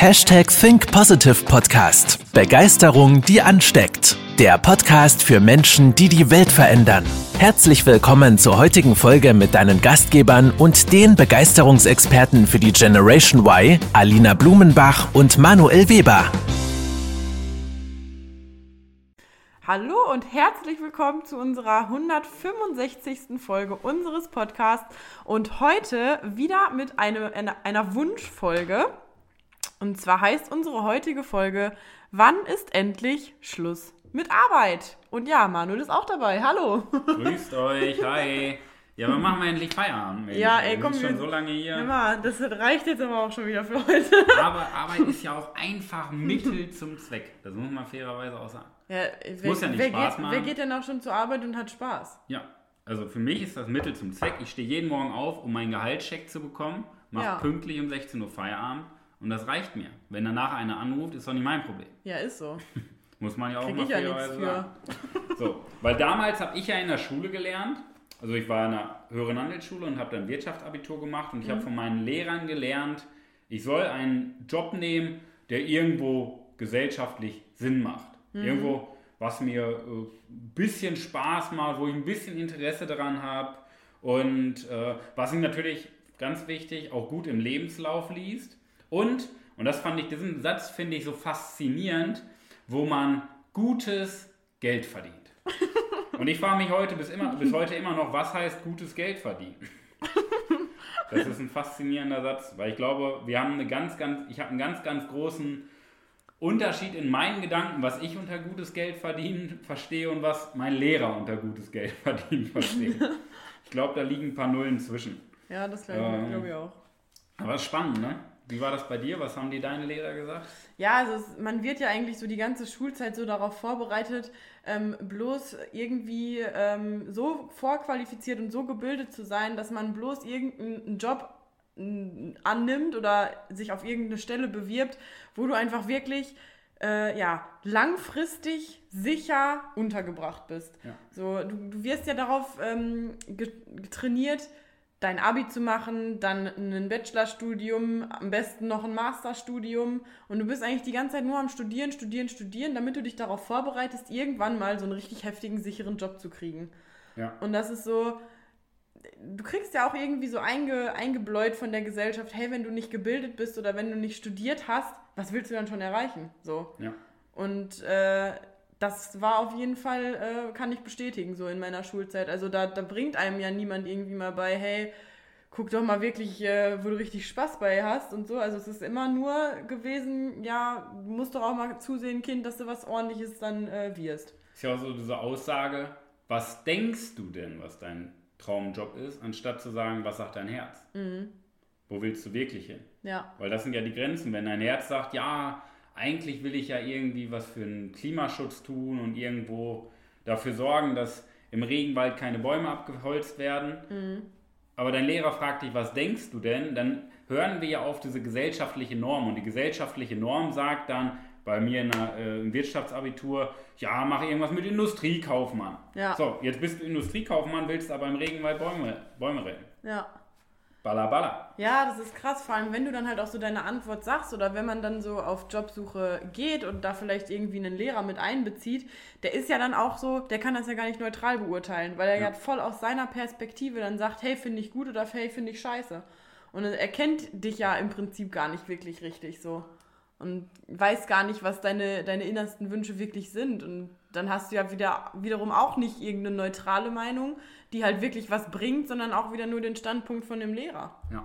Hashtag Think Positive Podcast. Begeisterung, die ansteckt. Der Podcast für Menschen, die die Welt verändern. Herzlich willkommen zur heutigen Folge mit deinen Gastgebern und den Begeisterungsexperten für die Generation Y, Alina Blumenbach und Manuel Weber. Hallo und herzlich willkommen zu unserer 165. Folge unseres Podcasts und heute wieder mit eine, einer, einer Wunschfolge. Und zwar heißt unsere heutige Folge, wann ist endlich Schluss mit Arbeit? Und ja, Manuel ist auch dabei. Hallo. Grüßt euch, hi. Ja, wann machen wir endlich Feierabend? Mensch? Ja, ey, wir komm, sind schon wir- so lange hier. Immer, das reicht jetzt aber auch schon wieder für heute. Aber Arbeit ist ja auch einfach Mittel zum Zweck. Das muss man fairerweise auch sagen. Ja, wer, muss ja nicht wer, Spaß geht, machen. wer geht denn auch schon zur Arbeit und hat Spaß? Ja, also für mich ist das Mittel zum Zweck. Ich stehe jeden Morgen auf, um meinen Gehaltscheck zu bekommen, mache Ja. pünktlich um 16 Uhr Feierabend und das reicht mir. Wenn danach einer anruft, ist doch nicht mein Problem. Ja, ist so. Muss man ja auch Krieg mal ich ja nichts für. So, weil damals habe ich ja in der Schule gelernt, also ich war in einer höheren Handelsschule und habe dann Wirtschaftsabitur gemacht und ich Mhm. habe von meinen Lehrern gelernt, ich soll einen Job nehmen, der irgendwo gesellschaftlich Sinn macht. Mhm. Irgendwo, was mir äh, ein bisschen Spaß macht, wo ich ein bisschen Interesse daran habe und äh, was ich natürlich ganz wichtig auch gut im Lebenslauf liest und und das fand ich diesen Satz finde ich so faszinierend, wo man gutes Geld verdient. Und ich frage mich heute bis, immer, bis heute immer noch, was heißt gutes Geld verdienen? Das ist ein faszinierender Satz, weil ich glaube, wir haben eine ganz, ganz, ich habe einen ganz, ganz großen Unterschied in meinen Gedanken, was ich unter gutes Geld verdienen verstehe und was mein Lehrer unter gutes Geld verdienen versteht. Ich glaube, da liegen ein paar Nullen zwischen. Ja, das glaube Ähm. glaub ich auch. Aber es ist spannend, ne? Wie war das bei dir? Was haben dir deine Lehrer gesagt? Ja, also es, man wird ja eigentlich so die ganze Schulzeit so darauf vorbereitet, ähm, bloß irgendwie ähm, so vorqualifiziert und so gebildet zu sein, dass man bloß irgendeinen Job mm, annimmt oder sich auf irgendeine Stelle bewirbt, wo du einfach wirklich äh, ja, langfristig sicher untergebracht bist. Ja. So, du, du wirst ja darauf ähm, ge- getrainiert, dein Abi zu machen, dann ein Bachelorstudium, am besten noch ein Masterstudium und du bist eigentlich die ganze Zeit nur am Studieren, Studieren, Studieren, damit du dich darauf vorbereitest, irgendwann mal so einen richtig heftigen, sicheren Job zu kriegen. Ja. Und das ist so, du kriegst ja auch irgendwie so einge, eingebläut von der Gesellschaft, hey, wenn du nicht gebildet bist oder wenn du nicht studiert hast, was willst du dann schon erreichen? So. Ja. Und äh, das war auf jeden Fall, äh, kann ich bestätigen, so in meiner Schulzeit. Also da, da bringt einem ja niemand irgendwie mal bei, hey, guck doch mal wirklich, äh, wo du richtig Spaß bei hast und so. Also es ist immer nur gewesen, ja, du musst doch auch mal zusehen, Kind, dass du was ordentliches dann äh, wirst. Ist ja auch so diese Aussage, was denkst du denn, was dein Traumjob ist, anstatt zu sagen, was sagt dein Herz? Wo willst du wirklich hin? Ja, Weil das sind ja die Grenzen. Wenn dein Herz sagt, ja, eigentlich will ich ja irgendwie was für den Klimaschutz tun und irgendwo dafür sorgen, dass im Regenwald keine Bäume abgeholzt werden. Aber dein Lehrer fragt dich, was denkst du denn? Dann hören wir ja auf diese gesellschaftliche Norm. Und die gesellschaftliche Norm sagt dann, bei mir in der, äh, im Wirtschaftsabitur, ja, mach irgendwas mit Industriekaufmann. Ja. So, jetzt bist du Industriekaufmann, willst aber im Regenwald Bäume, Bäume retten. ja. Balla, balla. Ja, das ist krass, vor allem wenn du dann halt auch so deine Antwort sagst oder wenn man dann so auf Jobsuche geht und da vielleicht irgendwie einen Lehrer mit einbezieht, der ist ja dann auch so, der kann das ja gar nicht neutral beurteilen, weil er ja, Ja. voll aus seiner Perspektive dann sagt, hey, finde ich gut oder hey, finde ich scheiße. Und er kennt dich ja im Prinzip gar nicht wirklich richtig so. Und weiß gar nicht, was deine, deine innersten Wünsche wirklich sind. Und dann hast du ja wieder, wiederum auch nicht irgendeine neutrale Meinung, die halt wirklich was bringt, sondern auch wieder nur den Standpunkt von dem Lehrer. Ja.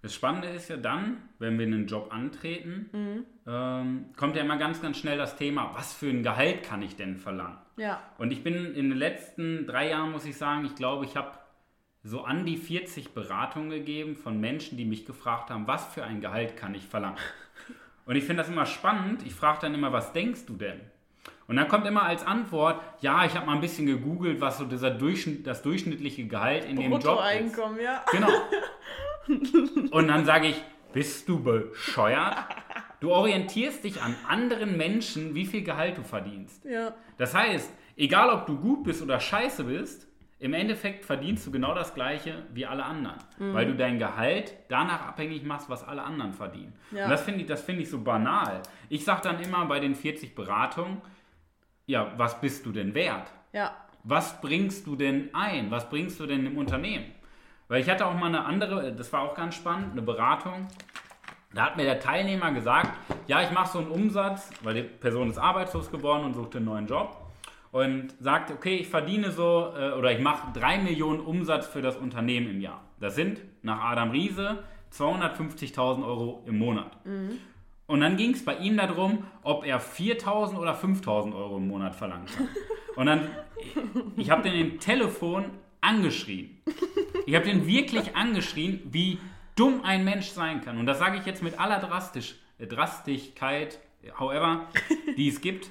Das Spannende ist ja dann, wenn wir einen Job antreten, ähm, kommt ja immer ganz, ganz schnell das Thema, was für ein Gehalt kann ich denn verlangen? Ja. Und ich bin in den letzten drei Jahren, muss ich sagen, ich glaube, ich habe so an die 40 Beratungen gegeben von Menschen, die mich gefragt haben, was für ein Gehalt kann ich verlangen? Und ich finde das immer spannend. Ich frage dann immer, was denkst du denn? Und dann kommt immer als Antwort, ja, ich habe mal ein bisschen gegoogelt, was so dieser Durchschnitt, das durchschnittliche Gehalt in dem Job ist. Bruttoeinkommen, ja. Genau. Und dann sage ich, bist du bescheuert? Du orientierst dich an anderen Menschen, wie viel Gehalt du verdienst. Ja. Das heißt, egal ob du gut bist oder scheiße bist, im Endeffekt verdienst du genau das Gleiche wie alle anderen, weil du dein Gehalt danach abhängig machst, was alle anderen verdienen. Ja. Und das finde ich, das finde ich so banal. Ich sage dann immer bei den 40 Beratungen, ja, was bist du denn wert? Ja. Was bringst du denn ein? Was bringst du denn im Unternehmen? Weil ich hatte auch mal eine andere, das war auch ganz spannend, eine Beratung. Da hat mir der Teilnehmer gesagt, ja, ich mache so einen Umsatz, weil die Person ist arbeitslos geworden und suchte einen neuen Job. Und sagt, okay, ich verdiene so, äh, oder ich mache 3 Millionen Umsatz für das Unternehmen im Jahr. Das sind nach Adam Riese 250.000 Euro im Monat. Und dann ging es bei ihm darum, ob er 4.000 oder 5.000 Euro im Monat verlangt hat. Und dann, ich habe den im Telefon angeschrien. Ich habe den wirklich angeschrien, wie dumm ein Mensch sein kann. Und das sage ich jetzt mit aller Drastisch, Drastigkeit, however, die es gibt.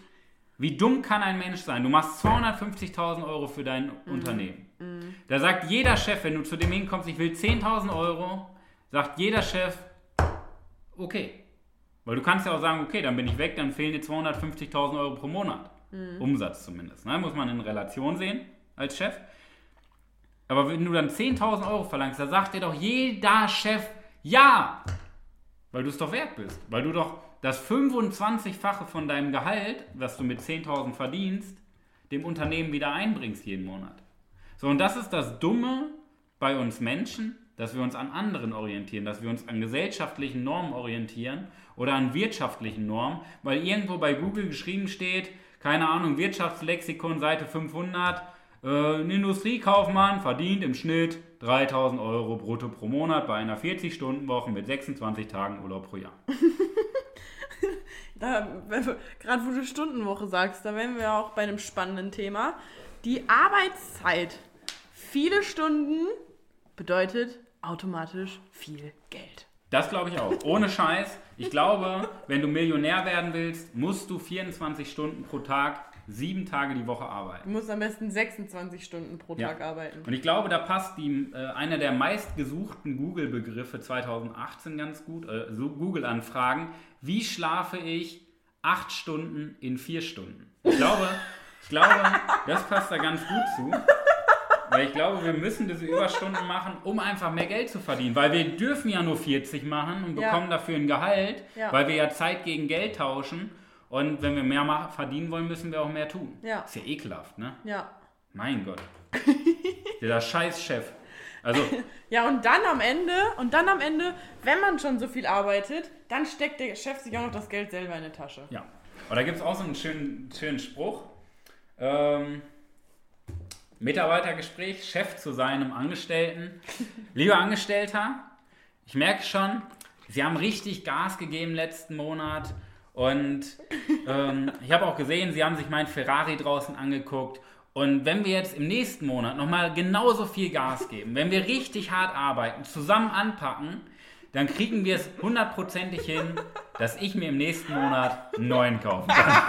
Wie dumm kann ein Mensch sein? Du machst 250.000 Euro für dein Unternehmen. Da sagt jeder Chef, wenn du zu dem hinkommst, ich will 10.000 Euro, sagt jeder Chef, okay. Weil du kannst ja auch sagen, okay, dann bin ich weg, dann fehlen dir 250.000 Euro pro Monat. Umsatz zumindest. Ne? Muss man in Relation sehen als Chef. Aber wenn du dann 10.000 Euro verlangst, da sagt dir doch jeder Chef ja. Weil du es doch wert bist. Weil du doch das 25-fache von deinem Gehalt, was du mit 10.000 verdienst, dem Unternehmen wieder einbringst jeden Monat. So, und das ist das Dumme bei uns Menschen, dass wir uns an anderen orientieren, dass wir uns an gesellschaftlichen Normen orientieren oder an wirtschaftlichen Normen, weil irgendwo bei Google geschrieben steht, keine Ahnung, Wirtschaftslexikon, Seite 500, äh, ein Industriekaufmann verdient im Schnitt 3000 Euro brutto pro Monat bei einer 40-Stunden-Woche mit 26 Tagen Urlaub pro Jahr. Gerade wo du Stundenwoche sagst, da wären wir auch bei einem spannenden Thema. Die Arbeitszeit. Viele Stunden bedeutet automatisch viel Geld. Das glaube ich auch. Ohne Scheiß. Ich glaube, wenn du Millionär werden willst, musst du 24 Stunden pro Tag, sieben Tage die Woche arbeiten. Du musst am besten 26 Stunden pro Ja. Tag arbeiten. Und ich glaube, da passt die, äh, einer der meistgesuchten Google-Begriffe 2018 ganz gut. Äh, so Google-Anfragen. Wie schlafe ich acht Stunden in vier Stunden? Ich glaube, ich glaube, das passt da ganz gut zu. Weil ich glaube, wir müssen diese Überstunden machen, um einfach mehr Geld zu verdienen. Weil wir dürfen ja nur 40 machen und Ja. bekommen dafür ein Gehalt, Ja. weil wir ja Zeit gegen Geld tauschen. Und wenn wir mehr ma- verdienen wollen, müssen wir auch mehr tun. Ja. Ist ja ekelhaft, ne? Ja. Mein Gott. Der Scheißchef. Also, Ja, und dann am Ende, und dann am Ende, wenn man schon so viel arbeitet, dann steckt der Chef sich auch noch das Geld selber in die Tasche. ja. Und da gibt es auch so einen schönen, schönen Spruch. Ähm, Mitarbeitergespräch, Chef zu seinem Angestellten. Lieber Angestellter, ich merke schon, Sie haben richtig Gas gegeben letzten Monat. Und ähm, ich habe auch gesehen, Sie haben sich meinen Ferrari draußen angeguckt. Und wenn wir jetzt im nächsten Monat nochmal genauso viel Gas geben, wenn wir richtig hart arbeiten, zusammen anpacken, dann kriegen wir es hundertprozentig hin, dass ich mir im nächsten Monat einen neuen kaufen kann.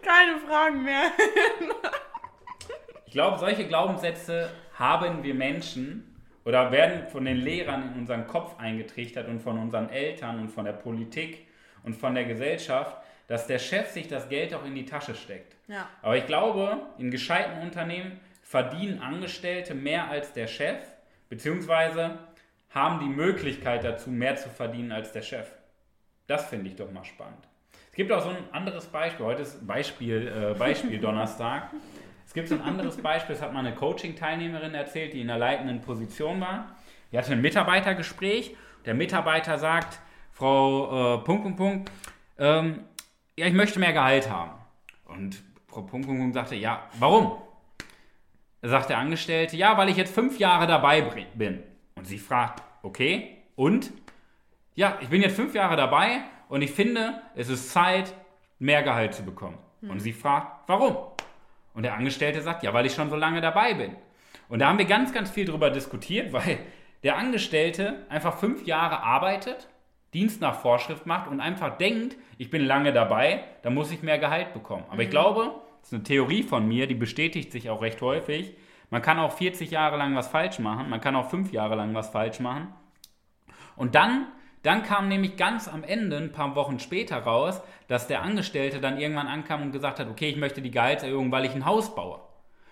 Keine Fragen mehr. Ich glaube, solche Glaubenssätze haben wir Menschen oder werden von den Lehrern in unseren Kopf eingetrichtert und von unseren Eltern und von der Politik und von der Gesellschaft, dass der Chef sich das Geld auch in die Tasche steckt. Ja. Aber ich glaube, in gescheiten Unternehmen verdienen Angestellte mehr als der Chef, beziehungsweise haben die Möglichkeit dazu, mehr zu verdienen als der Chef. Das finde ich doch mal spannend. Es gibt auch so ein anderes Beispiel. Heute ist Beispiel, äh, Beispiel Donnerstag. Es gibt so ein anderes Beispiel, das hat mal eine Coaching-Teilnehmerin erzählt, die in einer leitenden Position war. Die hatte ein Mitarbeitergespräch. Der Mitarbeiter sagt, Frau äh, Punkt, Punkt, Punkt, ähm, ja, ich möchte mehr Gehalt haben. Und Frau Punkt, Punkt, Punkt sagte, ja, warum? Sagt der Angestellte, ja, weil ich jetzt fünf Jahre dabei bin. Und sie fragt, okay, und? Ja, ich bin jetzt fünf Jahre dabei und ich finde, es ist Zeit, mehr Gehalt zu bekommen. Und sie fragt, warum? Und der Angestellte sagt, ja, weil ich schon so lange dabei bin. Und da haben wir ganz, ganz viel drüber diskutiert, weil der Angestellte einfach fünf Jahre arbeitet, Dienst nach Vorschrift macht und einfach denkt, ich bin lange dabei, da muss ich mehr Gehalt bekommen. Aber ich glaube, das ist eine Theorie von mir, die bestätigt sich auch recht häufig. Man kann auch 40 Jahre lang was falsch machen, man kann auch fünf Jahre lang was falsch machen. Und dann Dann kam nämlich ganz am Ende, ein paar Wochen später raus, dass der Angestellte dann irgendwann ankam und gesagt hat, okay, ich möchte die Gehaltserhöhung, weil ich ein Haus baue.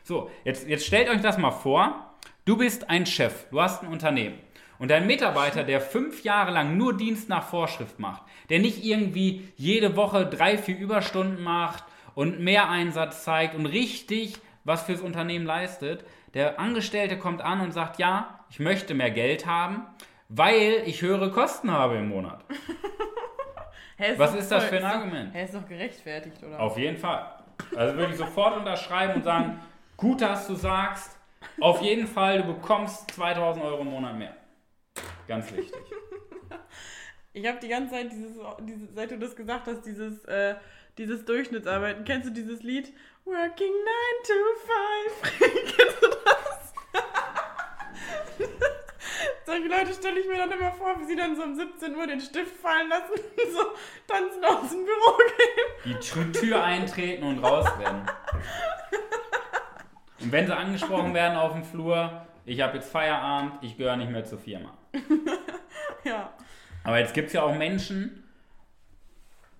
So, jetzt, jetzt stellt euch das mal vor, du bist ein Chef, du hast ein Unternehmen. Und dein Mitarbeiter, der fünf Jahre lang nur Dienst nach Vorschrift macht, der nicht irgendwie jede Woche drei, vier Überstunden macht und mehr Einsatz zeigt und richtig was fürs Unternehmen leistet, der Angestellte kommt an und sagt, ja, ich möchte mehr Geld haben, weil ich höhere Kosten habe im Monat. Hä, Was doch ist das voll- für ein ist Argument? Hä, ist doch gerechtfertigt, oder? Auf jeden Fall. Also würde ich sofort unterschreiben und sagen, gut, dass du sagst, auf jeden Fall, du bekommst 2000 Euro im Monat mehr. Ganz wichtig. Ich habe die ganze Zeit dieses, dieses, seit du das gesagt hast, dieses, äh, dieses Durchschnittsarbeiten. Kennst du dieses Lied? Working 9 to 5. Kennst du das? Solche Leute stelle ich mir dann immer vor, wie sie dann so um 17 Uhr den Stift fallen lassen und so tanzen aus dem Büro gehen. Die Tür, Tür eintreten und rausrennen. Und wenn sie angesprochen werden auf dem Flur, ich habe jetzt Feierabend, ich gehöre nicht mehr zur Firma. Ja. Aber jetzt gibt es ja auch Menschen,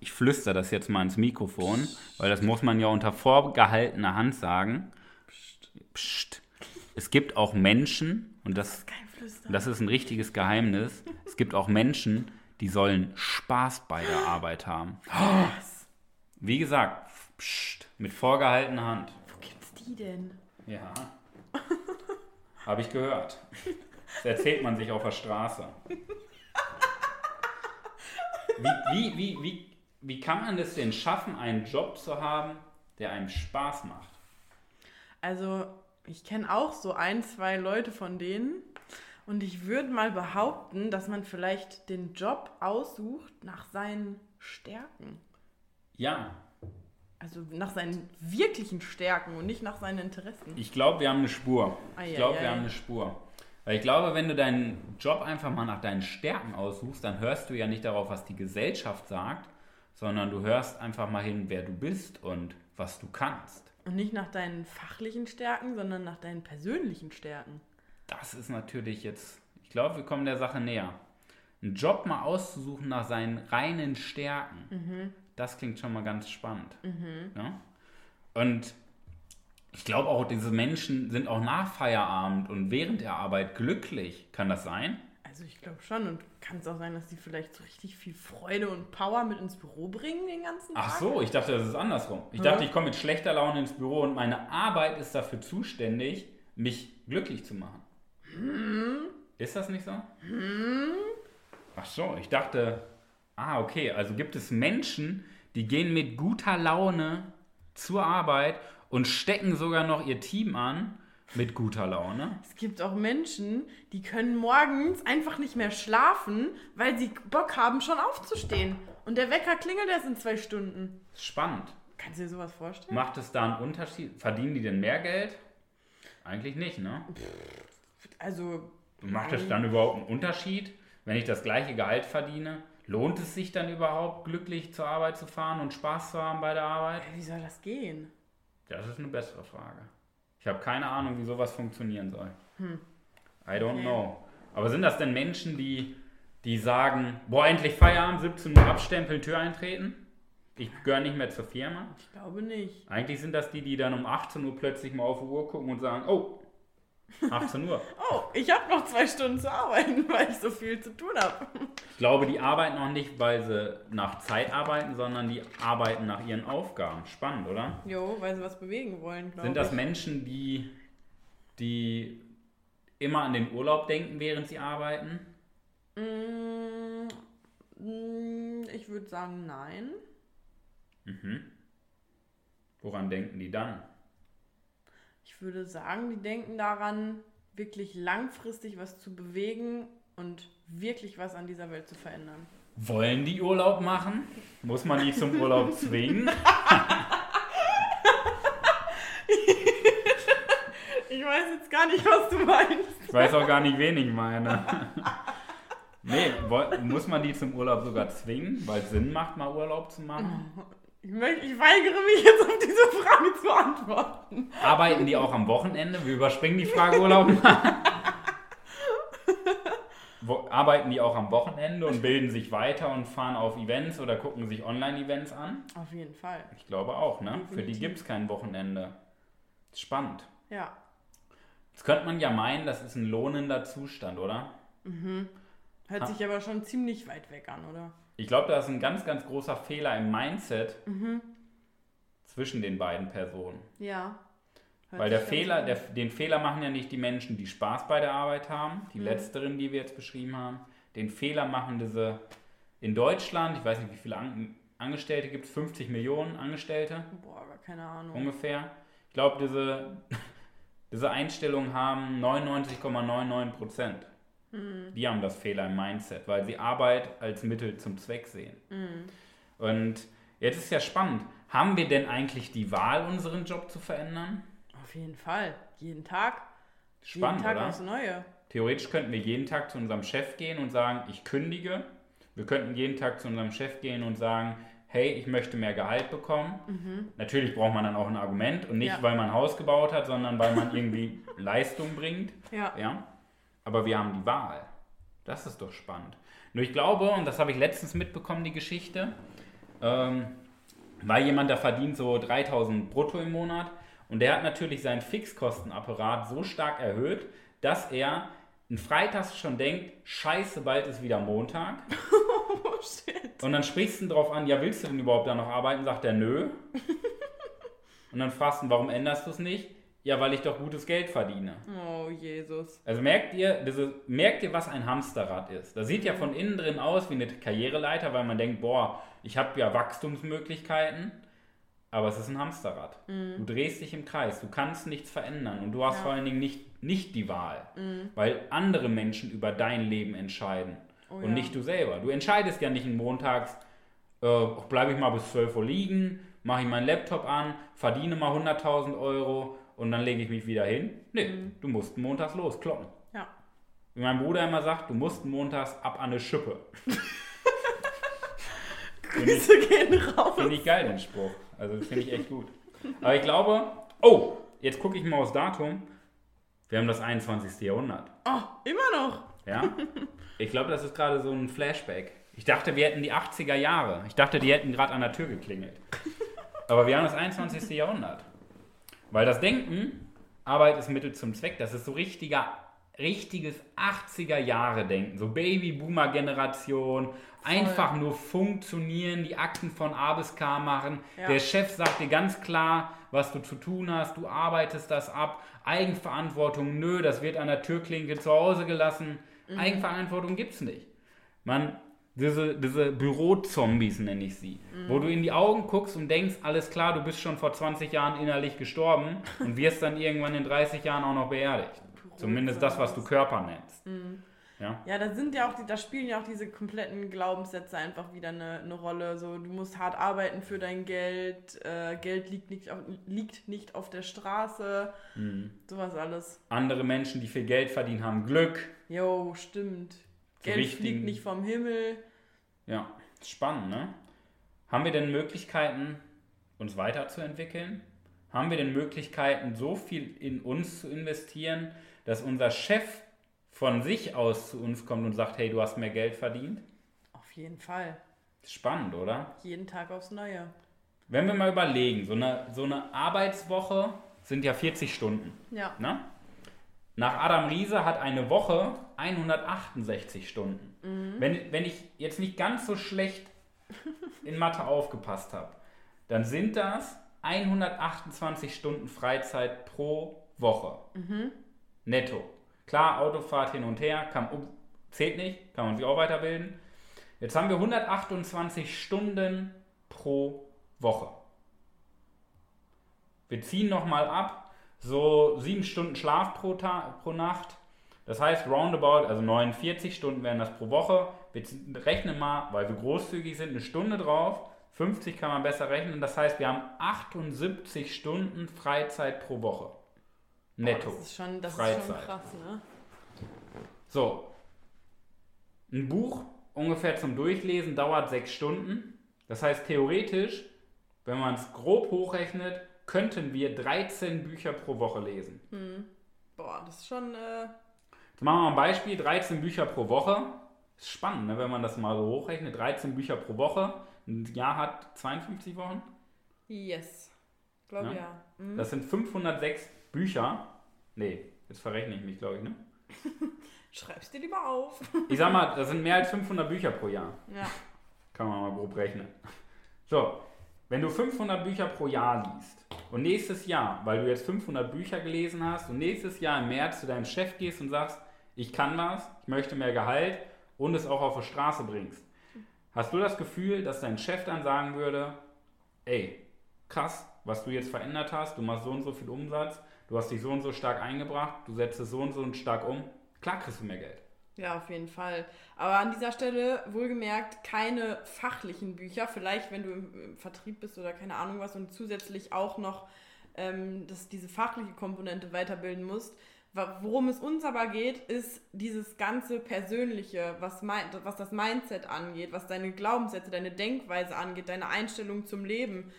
ich flüster das jetzt mal ins Mikrofon, weil das muss man ja unter vorgehaltener Hand sagen. Psst. Es gibt auch Menschen, und das, Kein Flüstern. das ist ein richtiges Geheimnis, es gibt auch Menschen, die sollen Spaß bei der Arbeit haben. Wie gesagt, psst, mit vorgehaltener Hand. Wo gibt's die denn? Ja. Habe ich gehört. Das erzählt man sich auf der Straße. Wie, wie, wie, wie, wie kann man es denn schaffen, einen Job zu haben, der einem Spaß macht? Also, ich kenne auch so ein, zwei Leute von denen. Und ich würde mal behaupten, dass man vielleicht den Job aussucht nach seinen Stärken. Ja, Also nach seinen wirklichen Stärken und nicht nach seinen Interessen. ich glaube, wir haben eine Spur. Ei, Ich glaube, wir haben eine Spur. Weil ich glaube, wenn du deinen Job einfach mal nach deinen Stärken aussuchst, dann hörst du ja nicht darauf, was die Gesellschaft sagt, sondern du hörst einfach mal hin, wer du bist und was du kannst. Und nicht nach deinen fachlichen Stärken, sondern nach deinen persönlichen Stärken. Das ist natürlich jetzt, ich glaube, wir kommen der Sache näher. Einen Job mal auszusuchen nach seinen reinen Stärken, das klingt schon mal ganz spannend. Ja? Und ich glaube auch, diese Menschen sind auch nach Feierabend und während der Arbeit glücklich. Kann das sein? Also ich glaube schon. Und kann es auch sein, dass die vielleicht so richtig viel Freude und Power mit ins Büro bringen den ganzen Tag? Ach so, ich dachte, das ist andersrum. Ich Ja. dachte, ich komme mit schlechter Laune ins Büro und meine Arbeit ist dafür zuständig, mich glücklich zu machen. Ist das nicht so? Ach so, ich dachte, ah, okay, also gibt es Menschen, die gehen mit guter Laune zur Arbeit und stecken sogar noch ihr Team an mit guter Laune. Es gibt auch Menschen, die können morgens einfach nicht mehr schlafen, weil sie Bock haben, schon aufzustehen. Und der Wecker klingelt erst in zwei Stunden. Spannend. Kannst du dir sowas vorstellen? Macht es da einen Unterschied? Verdienen die denn mehr Geld? Eigentlich nicht, ne? Also, Macht es dann überhaupt einen Unterschied, wenn ich das gleiche Gehalt verdiene? Lohnt es sich dann überhaupt, glücklich zur Arbeit zu fahren und Spaß zu haben bei der Arbeit? wie soll das gehen? Das ist eine bessere Frage. Ich habe keine Ahnung, wie sowas funktionieren soll. I don't Okay. know. Aber sind das denn Menschen, die, die sagen, boah, endlich Feierabend, 17 Uhr abstempeln, Tür eintreten? Ich gehöre nicht mehr zur Firma? Ich glaube nicht. Eigentlich sind das die, die dann um 18 Uhr plötzlich mal auf die Uhr gucken und sagen, oh, 18 Uhr. Oh, ich habe noch zwei Stunden zu arbeiten, weil ich so viel zu tun habe. Ich glaube, die arbeiten auch nicht, weil sie nach Zeit arbeiten, sondern die arbeiten nach ihren Aufgaben. Spannend, oder? Jo, weil sie was bewegen wollen, glaube Sind das ich. Menschen, die, die immer an den Urlaub denken, während sie arbeiten? Mm, mm, ich würde sagen, nein. Woran denken die dann? Ich würde sagen, die denken daran, wirklich langfristig was zu bewegen und wirklich was an dieser Welt zu verändern. Wollen die Urlaub machen? Muss man die zum Urlaub zwingen? Ich weiß jetzt gar nicht, was du meinst. Ich weiß auch gar nicht, wen ich meine. Nee, muss man die zum Urlaub sogar zwingen, weil es Sinn macht, mal Urlaub zu machen? Ich, möchte, ich weigere mich jetzt auf diese Frage zu antworten. Arbeiten die auch am Wochenende? Wir überspringen die Frage Urlaub. wo, arbeiten die auch am Wochenende und bilden sich weiter und fahren auf Events oder gucken sich Online-Events an? Auf jeden Fall. Ich glaube auch, ne? Für die Definitiv. gibt es kein Wochenende. Spannend. Ja. Jetzt könnte man ja meinen, das ist ein lohnender Zustand, oder? Hört Ha. sich aber schon ziemlich weit weg an, oder? Ich glaube, da ist ein ganz, ganz großer Fehler im Mindset zwischen den beiden Personen. Ja. Hört Weil der Fehler, der, den Fehler machen ja nicht die Menschen, die Spaß bei der Arbeit haben, die Mhm. letzteren, die wir jetzt beschrieben haben. Den Fehler machen diese in Deutschland, ich weiß nicht, wie viele An Angestellte gibt es, 50 Millionen Angestellte Boah, gar keine Ahnung. ungefähr. Ich glaube, diese, diese Einstellungen haben 99,99 Prozent. Mhm. Die haben das Fehler im Mindset, weil sie Arbeit als Mittel zum Zweck sehen. Mhm. Und jetzt ist ja spannend, haben wir denn eigentlich die Wahl, unseren Job zu verändern? Auf jeden Fall. Jeden Tag. Spannend, jeden Tag oder? aufs Neue. Theoretisch könnten wir jeden Tag zu unserem Chef gehen und sagen, ich kündige. Wir könnten jeden Tag zu unserem Chef gehen und sagen, hey, ich möchte mehr Gehalt bekommen. Natürlich braucht man dann auch ein Argument und nicht, Mhm. Ja. weil man ein Haus gebaut hat, sondern weil man irgendwie Leistung bringt. Ja. Ja? Aber wir haben die Wahl. Das ist doch spannend. Nur ich glaube, und das habe ich letztens mitbekommen, die Geschichte, ähm, weil jemand, der verdient so 3000 brutto im Monat und der hat natürlich seinen Fixkostenapparat so stark erhöht, dass er n Freitags schon denkt, scheiße, bald ist wieder Montag. Oh shit. Und dann sprichst du ihn drauf an, ja, willst du denn überhaupt da noch arbeiten? Sagt er, nö. Und dann fragst du ihn, warum änderst du es nicht? Ja, weil ich doch gutes Geld verdiene. Oh Jesus. Also merkt ihr, diese, merkt ihr, was ein Hamsterrad ist? Das sieht ja von innen drin aus wie eine Karriereleiter, weil man denkt, boah, ich habe ja Wachstumsmöglichkeiten, aber es ist ein Hamsterrad. Du drehst dich im Kreis, du kannst nichts verändern und du hast Ja. vor allen Dingen nicht, nicht die Wahl, weil andere Menschen über dein Leben entscheiden Oh und ja. nicht du selber. Du entscheidest ja nicht montags, äh, bleibe ich mal bis 12 Uhr liegen, mache ich meinen Laptop an, verdiene mal 100.000 Euro und dann lege ich mich wieder hin. Nee, du musst montags los, kloppen. Ja. Wie mein Bruder immer sagt, du musst montags ab an eine Schippe. Finde ich, Grüße gehen raus. find ich geil, den Spruch. Also finde ich echt gut. Aber ich glaube, oh, jetzt gucke ich mal aufs Datum. Wir haben das 21. Jahrhundert. Oh, immer noch. Ja? Ich glaube, das ist gerade so ein Flashback. Ich dachte, wir hätten die 80er Jahre. Ich dachte, die hätten gerade an der Tür geklingelt. Aber wir haben das 21. Jahrhundert. Weil das Denken, Arbeit ist Mittel zum Zweck, das ist so richtiger, richtiges 80er Jahre Denken. So Babyboomer-Generation. Einfach nur funktionieren, die Akten von A bis K machen. Ja. Der Chef sagt dir ganz klar, was du zu tun hast. Du arbeitest das ab. Eigenverantwortung, nö, das wird an der Türklinke zu Hause gelassen. Eigenverantwortung gibt's nicht. Man, diese, diese Bürozombies nenne ich sie, wo du in die Augen guckst und denkst, alles klar, du bist schon vor 20 Jahren innerlich gestorben und wirst dann irgendwann in 30 Jahren auch noch beerdigt. Zumindest das, was du Körper nennst. Ja? Ja, da sind ja auch, die, da spielen ja auch diese kompletten Glaubenssätze einfach wieder eine, eine Rolle. So, du musst hart arbeiten für dein Geld, äh, Geld liegt nicht, auf, liegt nicht auf der Straße, Mhm. sowas alles. Andere Menschen, die viel Geld verdienen, haben Glück. Jo, stimmt. Geld richtigen- fliegt nicht vom Himmel. Ja, spannend, ne? Haben wir denn Möglichkeiten, uns weiterzuentwickeln? Haben wir denn Möglichkeiten, so viel in uns zu investieren, dass unser Chef von sich aus zu uns kommt und sagt, hey, du hast mehr Geld verdient? Auf jeden Fall. Spannend, oder? Jeden Tag aufs Neue. Wenn wir mal überlegen, so eine, so eine Arbeitswoche sind ja 40 Stunden. Ja. Ne? Nach Adam Riese hat eine Woche 168 Stunden. Wenn, wenn ich jetzt nicht ganz so schlecht in Mathe aufgepasst habe, dann sind das 128 Stunden Freizeit pro Woche. Netto. Klar, Autofahrt hin und her, kann, um- zählt nicht, kann man sich auch weiterbilden. Jetzt haben wir 128 Stunden pro Woche. Wir ziehen nochmal ab, so sieben Stunden Schlaf pro, Ta pro Nacht. Das heißt, roundabout, also 49 Stunden wären das pro Woche. Wir rechnen mal, weil wir großzügig sind, eine Stunde drauf. 50 kann man besser rechnen. Das heißt, wir haben 78 Stunden Freizeit pro Woche. Netto. Das ist schon, das ist schon krass, ne? So. Ein Buch ungefähr zum Durchlesen dauert sechs Stunden. Das heißt, theoretisch, wenn man es grob hochrechnet, könnten wir 13 Bücher pro Woche lesen. Boah, das ist schon, äh, Jetzt Machen wir mal ein Beispiel, 13 Bücher pro Woche. Ist spannend, ne, wenn man das mal so hochrechnet. 13 Bücher pro Woche. Ein Jahr hat 52 Wochen. Yes. Glaube ja. ja. Mhm. Das sind 506 Bücher. Nee, jetzt verrechne ich mich, glaube ich, ne? Schreib's dir lieber auf. ich sag mal, das sind mehr als 500 Bücher pro Jahr. Ja. Kann man mal grob rechnen. So, wenn du 500 Bücher pro Jahr liest und nächstes Jahr, weil du jetzt 500 Bücher gelesen hast und nächstes Jahr im März zu deinem Chef gehst und sagst, ich kann was, ich möchte mehr Gehalt und es auch auf die Straße bringst, hast du das Gefühl, dass dein Chef dann sagen würde, ey, krass, was du jetzt verändert hast, du machst so und so viel Umsatz, du hast dich so und so stark eingebracht, du setzt es so und so stark um, klar kriegst du mehr Geld. Ja, auf jeden Fall. Aber an dieser Stelle wohlgemerkt keine fachlichen Bücher. Vielleicht, wenn du im, Vertrieb bist oder keine Ahnung was und zusätzlich auch noch ähm, das, diese fachliche Komponente weiterbilden musst. Worum es uns aber geht, ist dieses ganze Persönliche, was, mein, was das Mindset angeht, was deine Glaubenssätze, deine Denkweise angeht, deine Einstellung zum Leben.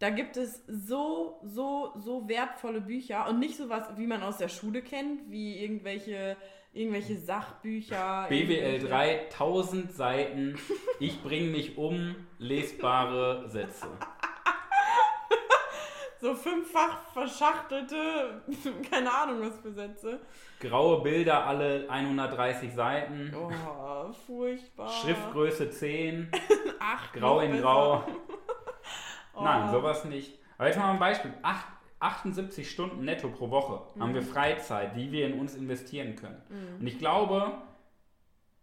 Da gibt es so, so, so wertvolle Bücher und nicht sowas, wie man aus der Schule kennt, wie irgendwelche, irgendwelche Sachbücher. BWL 3, 1000 Seiten, ich bringe mich um, lesbare Sätze. so fünffach verschachtelte, keine Ahnung was für Sätze. Graue Bilder, alle 130 Seiten. Oh, furchtbar. Schriftgröße 10. Ach, Grau in besser. Grau. Oh. Nein, sowas nicht. Aber jetzt mal ein Beispiel. Acht, 78 Stunden netto pro Woche mhm. haben wir Freizeit, die wir in uns investieren können. Mhm. Und ich glaube,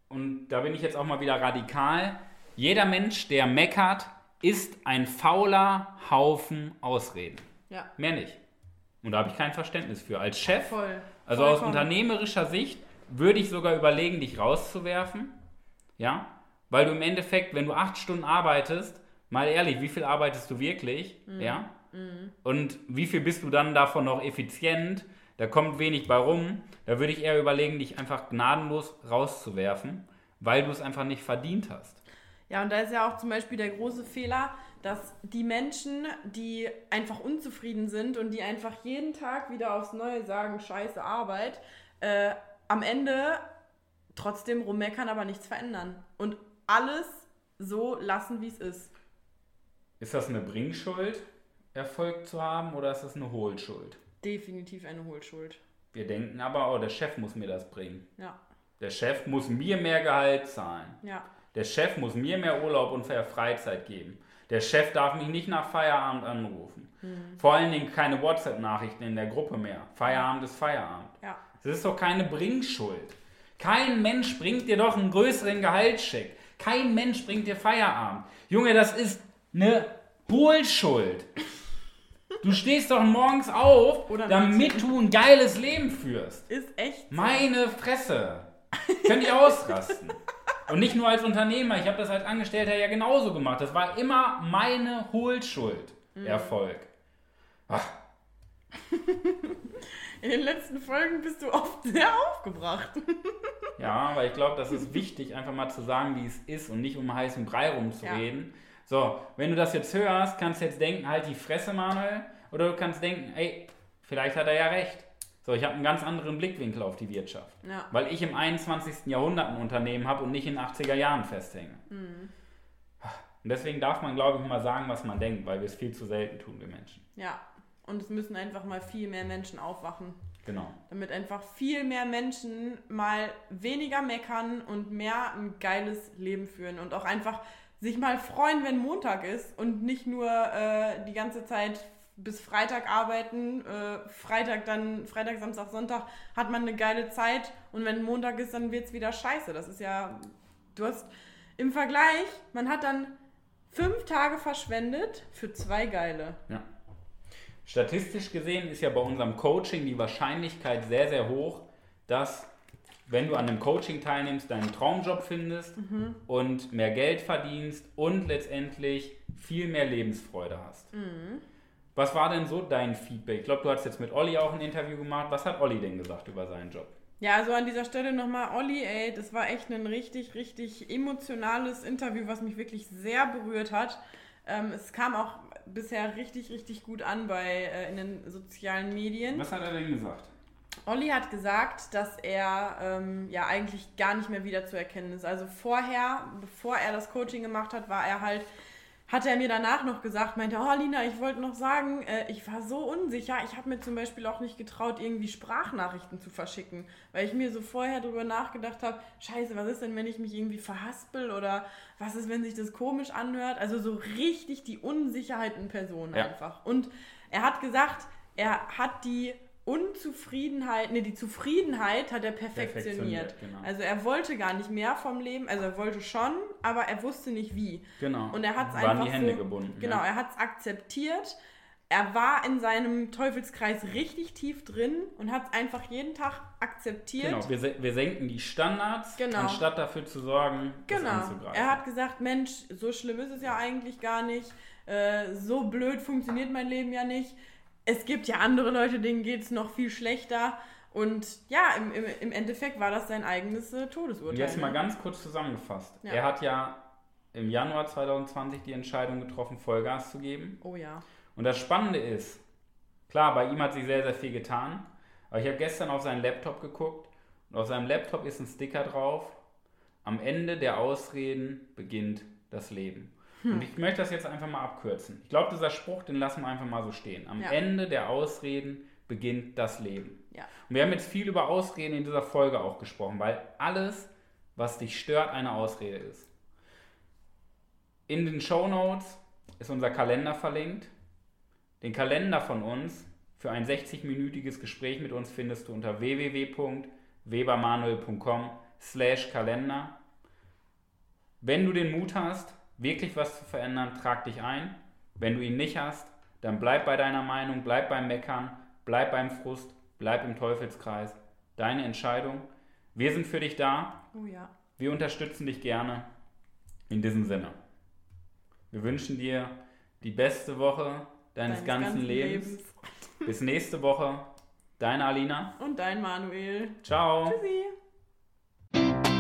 und da bin ich jetzt auch mal wieder radikal, jeder Mensch, der meckert, ist ein fauler Haufen Ausreden. Ja. Mehr nicht. Und da habe ich kein Verständnis für. Als Chef, Voll. also Vollkommen. aus unternehmerischer Sicht, würde ich sogar überlegen, dich rauszuwerfen. Ja? Weil du im Endeffekt, wenn du acht Stunden arbeitest, mal ehrlich, wie viel arbeitest du wirklich? Mhm. Ja? Mhm. Und wie viel bist du dann davon noch effizient? Da kommt wenig bei rum. Da würde ich eher überlegen, dich einfach gnadenlos rauszuwerfen, weil du es einfach nicht verdient hast. Ja, und da ist ja auch zum Beispiel der große Fehler, dass die Menschen, die einfach unzufrieden sind und die einfach jeden Tag wieder aufs Neue sagen, scheiße Arbeit, äh, am Ende trotzdem rummeckern, aber nichts verändern. Und alles so lassen, wie es ist. Ist das eine Bringschuld, Erfolg zu haben, oder ist das eine Hohlschuld? Definitiv eine Hohlschuld. Wir denken aber, oh, der Chef muss mir das bringen. Ja. Der Chef muss mir mehr Gehalt zahlen. Ja. Der Chef muss mir mehr Urlaub und mehr Freizeit geben. Der Chef darf mich nicht nach Feierabend anrufen. Mhm. Vor allen Dingen keine WhatsApp-Nachrichten in der Gruppe mehr. Feierabend ist Feierabend. Ja. Das ist doch keine Bringschuld. Kein Mensch bringt dir doch einen größeren Gehaltscheck. Kein Mensch bringt dir Feierabend. Junge, das ist eine Hohlschuld. Du stehst doch morgens auf, damit du ein geiles Leben führst. Ist echt. So. Meine Fresse. Könnt ihr ausrasten. Und nicht nur als Unternehmer, ich habe das als Angestellter ja genauso gemacht. Das war immer meine Hohlschuld. Mhm. Erfolg. Ach. In den letzten Folgen bist du oft sehr aufgebracht. ja, weil ich glaube, das ist wichtig, einfach mal zu sagen, wie es ist und nicht um heißen Brei rumzureden. Ja. So, wenn du das jetzt hörst, kannst du jetzt denken, halt die Fresse, Manuel. Oder du kannst denken, ey, vielleicht hat er ja recht. So, ich habe einen ganz anderen Blickwinkel auf die Wirtschaft. Ja. Weil ich im 21. Jahrhundert ein Unternehmen habe und nicht in den 80er Jahren festhänge. Mhm. Und deswegen darf man, glaube ich, mal sagen, was man denkt, weil wir es viel zu selten tun, wir Menschen. Ja, und es müssen einfach mal viel mehr Menschen aufwachen. Genau. Damit einfach viel mehr Menschen mal weniger meckern und mehr ein geiles Leben führen und auch einfach sich mal freuen, wenn Montag ist und nicht nur äh, die ganze Zeit bis Freitag arbeiten, äh, Freitag dann, Freitag, Samstag, Sonntag hat man eine geile Zeit und wenn Montag ist, dann wird es wieder scheiße. Das ist ja, du hast im Vergleich, man hat dann fünf Tage verschwendet für zwei geile. Ja. Statistisch gesehen ist ja bei unserem Coaching die Wahrscheinlichkeit sehr, sehr hoch, dass wenn du an einem Coaching teilnimmst, deinen Traumjob findest mhm. und mehr Geld verdienst und letztendlich viel mehr Lebensfreude hast. Mhm. Was war denn so dein Feedback? Ich glaube, du hast jetzt mit Olli auch ein Interview gemacht. Was hat Olli denn gesagt über seinen Job? Ja, also an dieser Stelle nochmal, Olli, ey, das war echt ein richtig, richtig emotionales Interview, was mich wirklich sehr berührt hat. Ähm, es kam auch bisher richtig, richtig gut an bei äh, in den sozialen Medien. Was hat er denn gesagt? Olli hat gesagt, dass er ähm, ja eigentlich gar nicht mehr wieder zu erkennen ist. Also vorher, bevor er das Coaching gemacht hat, war er halt hat er mir danach noch gesagt, meinte, oh Lina, ich wollte noch sagen, äh, ich war so unsicher. Ich habe mir zum Beispiel auch nicht getraut, irgendwie Sprachnachrichten zu verschicken, weil ich mir so vorher darüber nachgedacht habe, scheiße, was ist denn, wenn ich mich irgendwie verhaspel oder was ist, wenn sich das komisch anhört? Also so richtig die Unsicherheit in Person ja. einfach. Und er hat gesagt, er hat die Unzufriedenheit, ne, die Zufriedenheit hat er perfektioniert. perfektioniert genau. Also er wollte gar nicht mehr vom Leben, also er wollte schon, aber er wusste nicht wie. Genau. Und er hat es einfach die Hände so, gebunden. Genau, ja. er hat es akzeptiert. Er war in seinem Teufelskreis richtig tief drin und hat es einfach jeden Tag akzeptiert. Genau, wir, wir senken die Standards, genau. anstatt dafür zu sorgen, genau. das anzugreifen. Er hat gesagt, Mensch, so schlimm ist es ja eigentlich gar nicht. Äh, so blöd funktioniert mein Leben ja nicht es gibt ja andere Leute, denen geht es noch viel schlechter. Und ja, im, im, im Endeffekt war das sein eigenes äh, Todesurteil. Und jetzt mal ne? ganz kurz zusammengefasst. Ja. Er hat ja im Januar 2020 die Entscheidung getroffen, Vollgas zu geben. Oh ja. Und das Spannende ist, klar, bei ihm hat sich sehr, sehr viel getan. Aber ich habe gestern auf seinen Laptop geguckt und auf seinem Laptop ist ein Sticker drauf. Am Ende der Ausreden beginnt das Leben. Hm. Und ich möchte das jetzt einfach mal abkürzen. Ich glaube, dieser Spruch, den lassen wir einfach mal so stehen. Am ja. Ende der Ausreden beginnt das Leben. Ja. Und wir haben jetzt viel über Ausreden in dieser Folge auch gesprochen, weil alles, was dich stört, eine Ausrede ist. In den Show Notes ist unser Kalender verlinkt. Den Kalender von uns für ein 60-minütiges Gespräch mit uns findest du unter www.webermanuel.com slash Kalender. Wenn du den Mut hast, wirklich was zu verändern, trag dich ein. Wenn du ihn nicht hast, dann bleib bei deiner Meinung, bleib beim Meckern, bleib beim Frust, bleib im Teufelskreis. Deine Entscheidung. Wir sind für dich da. Oh ja. Wir unterstützen dich gerne. In diesem Sinne. Wir wünschen dir die beste Woche deines, deines ganzen, ganzen Lebens. Lebens. Bis nächste Woche. Deine Alina. Und dein Manuel. Ciao. Tschüssi.